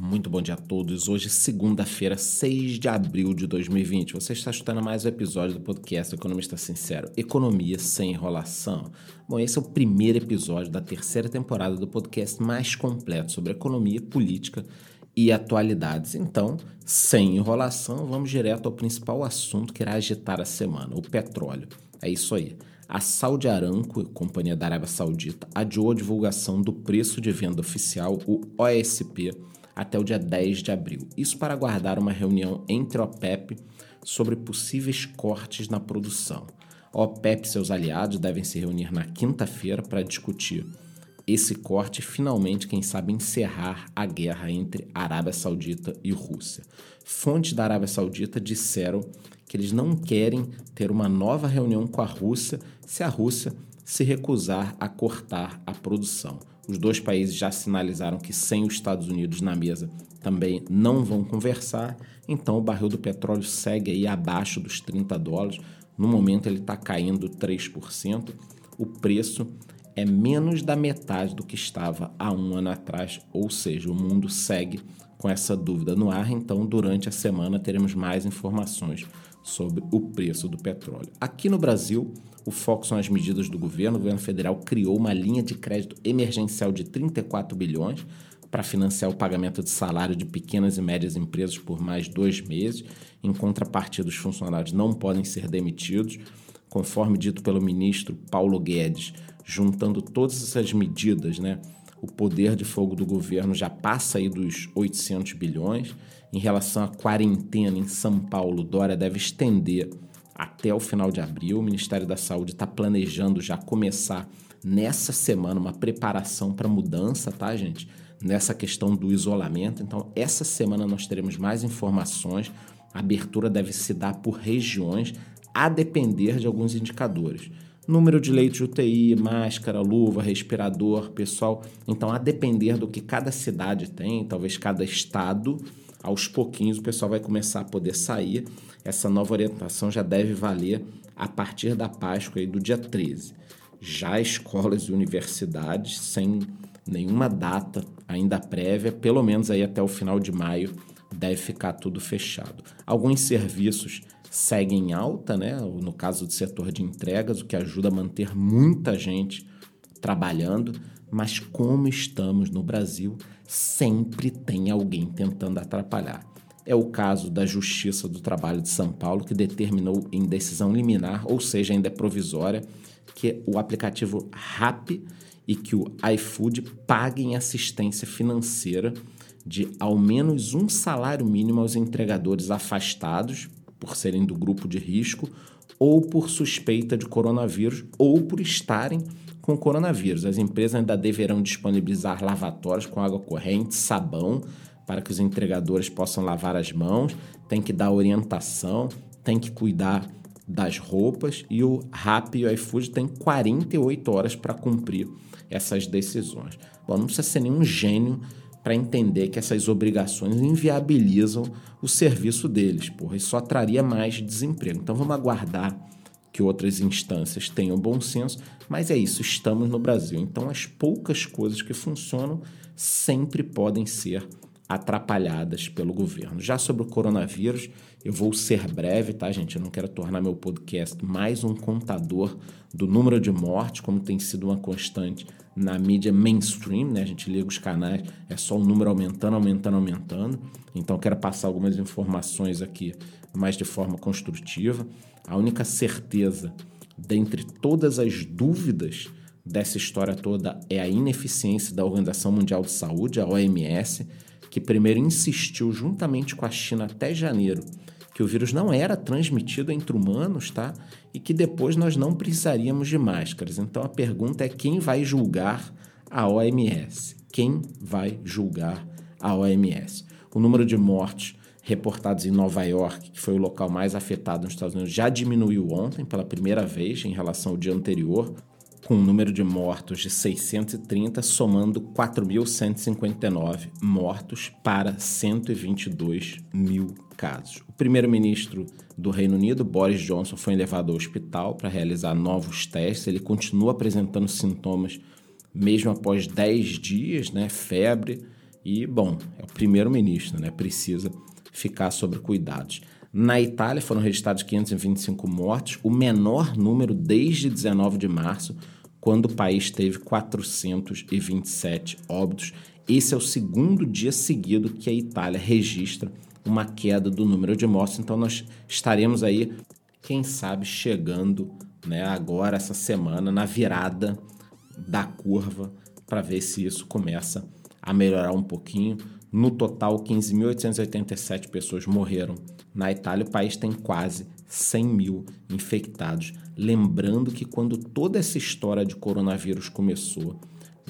Muito bom dia a todos. Hoje, segunda-feira, 6 de abril de 2020. Você está escutando mais um episódio do podcast Economista Sincero, Economia sem enrolação. Bom, esse é o primeiro episódio da terceira temporada do podcast mais completo sobre economia, política e atualidades. Então, sem enrolação, vamos direto ao principal assunto que irá agitar a semana: o petróleo. É isso aí. A Saudi Aramco, companhia da Arábia Saudita, adiou a divulgação do preço de venda oficial, o OSP, até o dia 10 de abril. Isso para aguardar uma reunião entre a OPEP sobre possíveis cortes na produção. A OPEP e seus aliados devem se reunir na quinta-feira para discutir esse corte e finalmente, quem sabe, encerrar a guerra entre Arábia Saudita e Rússia. Fontes da Arábia Saudita disseram que eles não querem ter uma nova reunião com a Rússia se a Rússia se recusar a cortar a produção. Os dois países já sinalizaram que sem os Estados Unidos na mesa também não vão conversar, então o barril do petróleo segue aí abaixo dos 30 dólares. No momento ele está caindo 3%. O preço é menos da metade do que estava há um ano atrás, ou seja, o mundo segue com essa dúvida no ar. Então, durante a semana, teremos mais informações sobre o preço do petróleo. Aqui no Brasil, o foco são as medidas do governo. O governo federal criou uma linha de crédito emergencial de 34 bilhões para financiar o pagamento de salário de pequenas e médias empresas por mais dois meses. Em contrapartida, os funcionários não podem ser demitidos, conforme dito pelo ministro Paulo Guedes, juntando todas essas medidas, né? O poder de fogo do governo já passa aí dos 800 bilhões. Em relação à quarentena em São Paulo, Dória deve estender até o final de abril. O Ministério da Saúde está planejando já começar nessa semana uma preparação para mudança, tá, gente? Nessa questão do isolamento. Então, essa semana nós teremos mais informações. A abertura deve se dar por regiões, a depender de alguns indicadores. Número de leitos de UTI, máscara, luva, respirador, pessoal. Então, a depender do que cada cidade tem, talvez cada estado, aos pouquinhos o pessoal vai começar a poder sair. Essa nova orientação já deve valer a partir da Páscoa aí do dia 13. Já escolas e universidades sem nenhuma data ainda prévia, pelo menos aí até o final de maio, deve ficar tudo fechado. Alguns serviços seguem em alta, né? No caso do setor de entregas, o que ajuda a manter muita gente trabalhando, mas como estamos no Brasil, sempre tem alguém tentando atrapalhar. É o caso da Justiça do Trabalho de São Paulo, que determinou em decisão liminar, ou seja, ainda é provisória, que o aplicativo RAP e que o iFood paguem assistência financeira de ao menos um salário mínimo aos entregadores afastados por serem do grupo de risco ou por suspeita de coronavírus ou por estarem com coronavírus. As empresas ainda deverão disponibilizar lavatórios com água corrente, sabão, para que os entregadores possam lavar as mãos, tem que dar orientação, tem que cuidar das roupas e o Rappi e o iFood tem 48 horas para cumprir essas decisões. Bom, não precisa ser nenhum gênio para entender que essas obrigações inviabilizam o serviço deles, porra, e só traria mais desemprego. Então vamos aguardar que outras instâncias tenham bom senso, mas é isso, estamos no Brasil. Então, as poucas coisas que funcionam sempre podem ser atrapalhadas pelo governo. Já sobre o coronavírus, eu vou ser breve, tá, gente? Eu não quero tornar meu podcast mais um contador do número de mortes, como tem sido uma constante na mídia mainstream, né? A gente liga os canais, é só o número aumentando, aumentando, aumentando. Então, quero passar algumas informações aqui, mais de forma construtiva. A única certeza, dentre todas as dúvidas dessa história toda, é a ineficiência da Organização Mundial de Saúde, a OMS, que primeiro insistiu, juntamente com a China até janeiro, que o vírus não era transmitido entre humanos, tá? E que depois nós não precisaríamos de máscaras. Então a pergunta é quem vai julgar a OMS? Quem vai julgar a OMS? O número de mortes reportados em Nova York, que foi o local mais afetado nos Estados Unidos, já diminuiu ontem pela primeira vez em relação ao dia anterior, com um número de mortos de 630, somando 4.159 mortos para 122 mil casos. O primeiro-ministro do Reino Unido, Boris Johnson, foi levado ao hospital para realizar novos testes. Ele continua apresentando sintomas mesmo após 10 dias, né? Febre E, bom, é o primeiro-ministro, né? Precisa ficar sobre cuidados. Na Itália foram registrados 525 mortes, o menor número desde 19 de março, quando o país teve 427 óbitos. Esse é o segundo dia seguido que a Itália registra uma queda do número de mortes. Então nós estaremos aí, quem sabe, chegando, né, agora essa semana na virada da curva para ver se isso começa a melhorar um pouquinho. No total, 15.887 pessoas morreram. Na Itália, o país tem quase 100 mil infectados. Lembrando que quando toda essa história de coronavírus começou,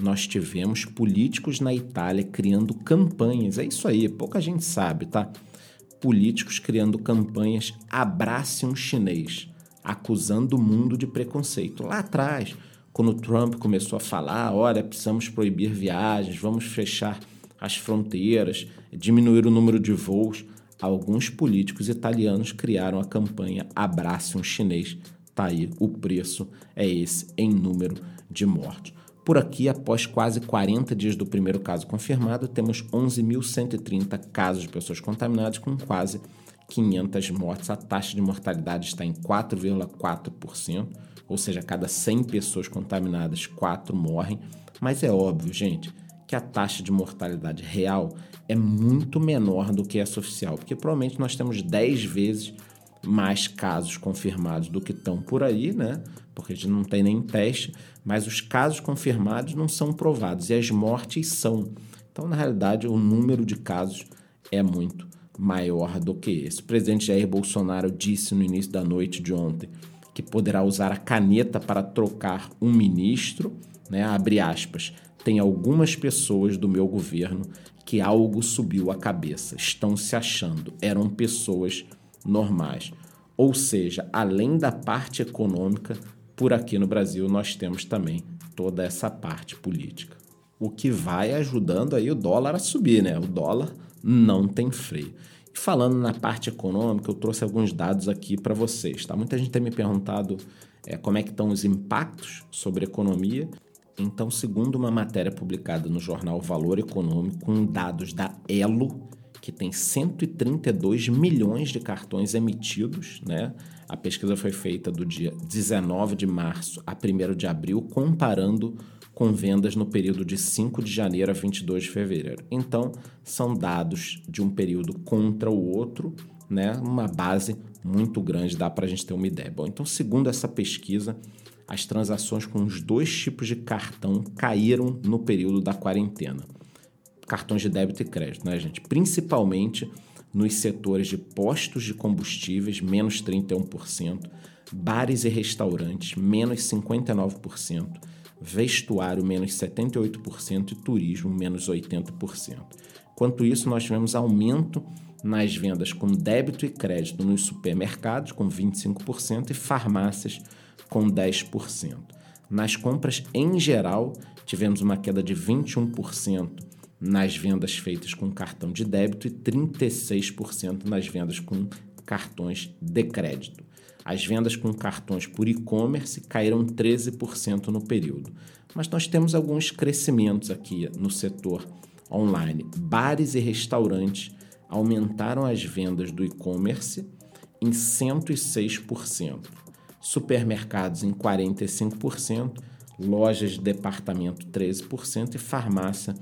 nós tivemos políticos na Itália criando campanhas. É isso aí, pouca gente sabe, tá? Políticos criando campanhas abrace um chinês, acusando o mundo de preconceito. Lá atrás, quando Trump começou a falar, olha, precisamos proibir viagens, vamos fechar as fronteiras, diminuir o número de voos, alguns políticos italianos criaram a campanha Abrace um Chinês. Tá aí, o preço é esse em número de mortos. Por aqui, após quase 40 dias do primeiro caso confirmado, temos 11.130 casos de pessoas contaminadas, com quase 500 mortes. A taxa de mortalidade está em 4,4%, ou seja, cada 100 pessoas contaminadas, 4 morrem. Mas é óbvio, gente, que a taxa de mortalidade real é muito menor do que essa oficial, porque provavelmente nós temos 10 vezes mais casos confirmados do que estão por aí, né? Porque a gente não tem nem teste, mas os casos confirmados não são provados e as mortes são. Então, na realidade, o número de casos é muito maior do que esse. O presidente Jair Bolsonaro disse no início da noite de ontem que poderá usar a caneta para trocar um ministro, né? Abre aspas. Tem algumas pessoas do meu governo que algo subiu a cabeça, estão se achando, eram pessoas normais. Ou seja, além da parte econômica, por aqui no Brasil nós temos também toda essa parte política. O que vai ajudando aí o dólar a subir, né? O dólar não tem freio. E falando na parte econômica, eu trouxe alguns dados aqui para vocês, tá? Muita gente tem me perguntado é, como é que estão os impactos sobre a economia. Então, segundo uma matéria publicada no jornal Valor Econômico, com dados da Elo, que tem 132 milhões de cartões emitidos, né? A pesquisa foi feita do dia 19 de março a 1 de abril, comparando com vendas no período de 5 de janeiro a 22 de fevereiro. Então, são dados de um período contra o outro, né? Uma base muito grande, dá para a gente ter uma ideia. Bom, então, segundo essa pesquisa, as transações com os dois tipos de cartão caíram no período da quarentena cartões de débito e crédito, né, gente? Principalmente nos setores de postos de combustíveis, menos 31%, bares e restaurantes, menos 59%, vestuário, menos 78% e turismo, menos 80%. Enquanto isso, nós tivemos aumento nas vendas com débito e crédito nos supermercados, com 25%, e farmácias, com 10%. Nas compras em geral, tivemos uma queda de 21% nas vendas feitas com cartão de débito e 36% nas vendas com cartões de crédito. As vendas com cartões por e-commerce caíram 13% no período. Mas nós temos alguns crescimentos aqui no setor online. Bares e restaurantes aumentaram as vendas do e-commerce em 106%, supermercados em 45%, lojas de departamento 13% e farmácia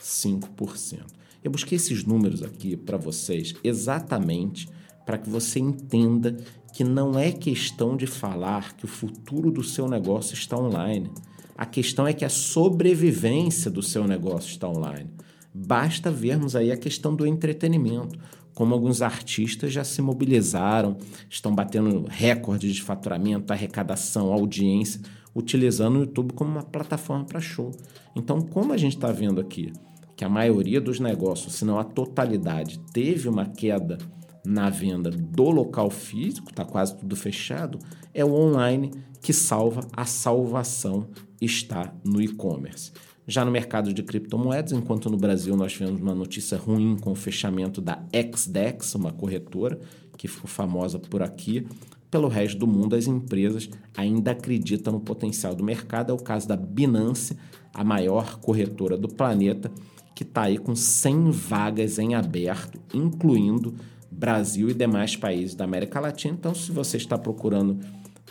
5%. Eu busquei esses números aqui para vocês exatamente para que você entenda que não é questão de falar que o futuro do seu negócio está online. A questão é que a sobrevivência do seu negócio está online. Basta vermos aí a questão do entretenimento, como alguns artistas já se mobilizaram, estão batendo recordes de faturamento, arrecadação, audiência, utilizando o YouTube como uma plataforma para show. Então, como a gente está vendo aqui que a maioria dos negócios, se não a totalidade, teve uma queda na venda do local físico, está quase tudo fechado, é o online que salva, a salvação está no e-commerce. Já no mercado de criptomoedas, enquanto no Brasil nós tivemos uma notícia ruim com o fechamento da XDEX, uma corretora que ficou famosa por aqui, pelo resto do mundo as empresas ainda acreditam no potencial do mercado. É o caso da Binance, a maior corretora do planeta, que está aí com 100 vagas em aberto, incluindo Brasil e demais países da América Latina. Então, se você está procurando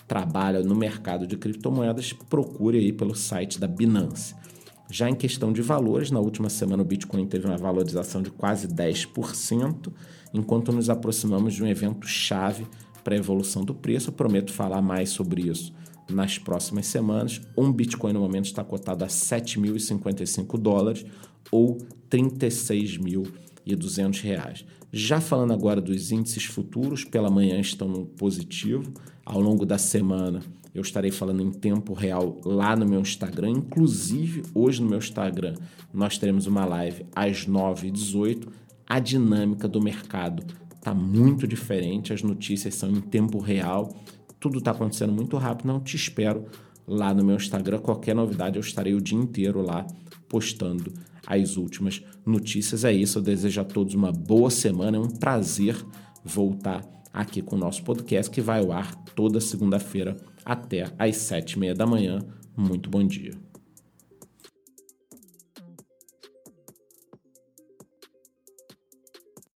trabalho no mercado de criptomoedas, procure aí pelo site da Binance. Já em questão de valores, na última semana o Bitcoin teve uma valorização de quase 10%, enquanto nos aproximamos de um evento chave para a evolução do preço. Eu prometo falar mais sobre isso nas próximas semanas. Um Bitcoin no momento está cotado a 7.055 dólares ou 36.200 reais. Já falando agora dos índices futuros, pela manhã estão no positivo. Ao longo da semana eu estarei falando em tempo real lá no meu Instagram. Inclusive, hoje no meu Instagram nós teremos uma live às 9h18. A dinâmica do mercado está muito diferente, as notícias são em tempo real tudo está acontecendo muito rápido, não te espero lá no meu Instagram. Qualquer novidade, eu estarei o dia inteiro lá postando as últimas notícias. É isso, eu desejo a todos uma boa semana. É um prazer voltar aqui com o nosso podcast que vai ao ar toda segunda-feira até às sete e meia da manhã. Muito bom dia.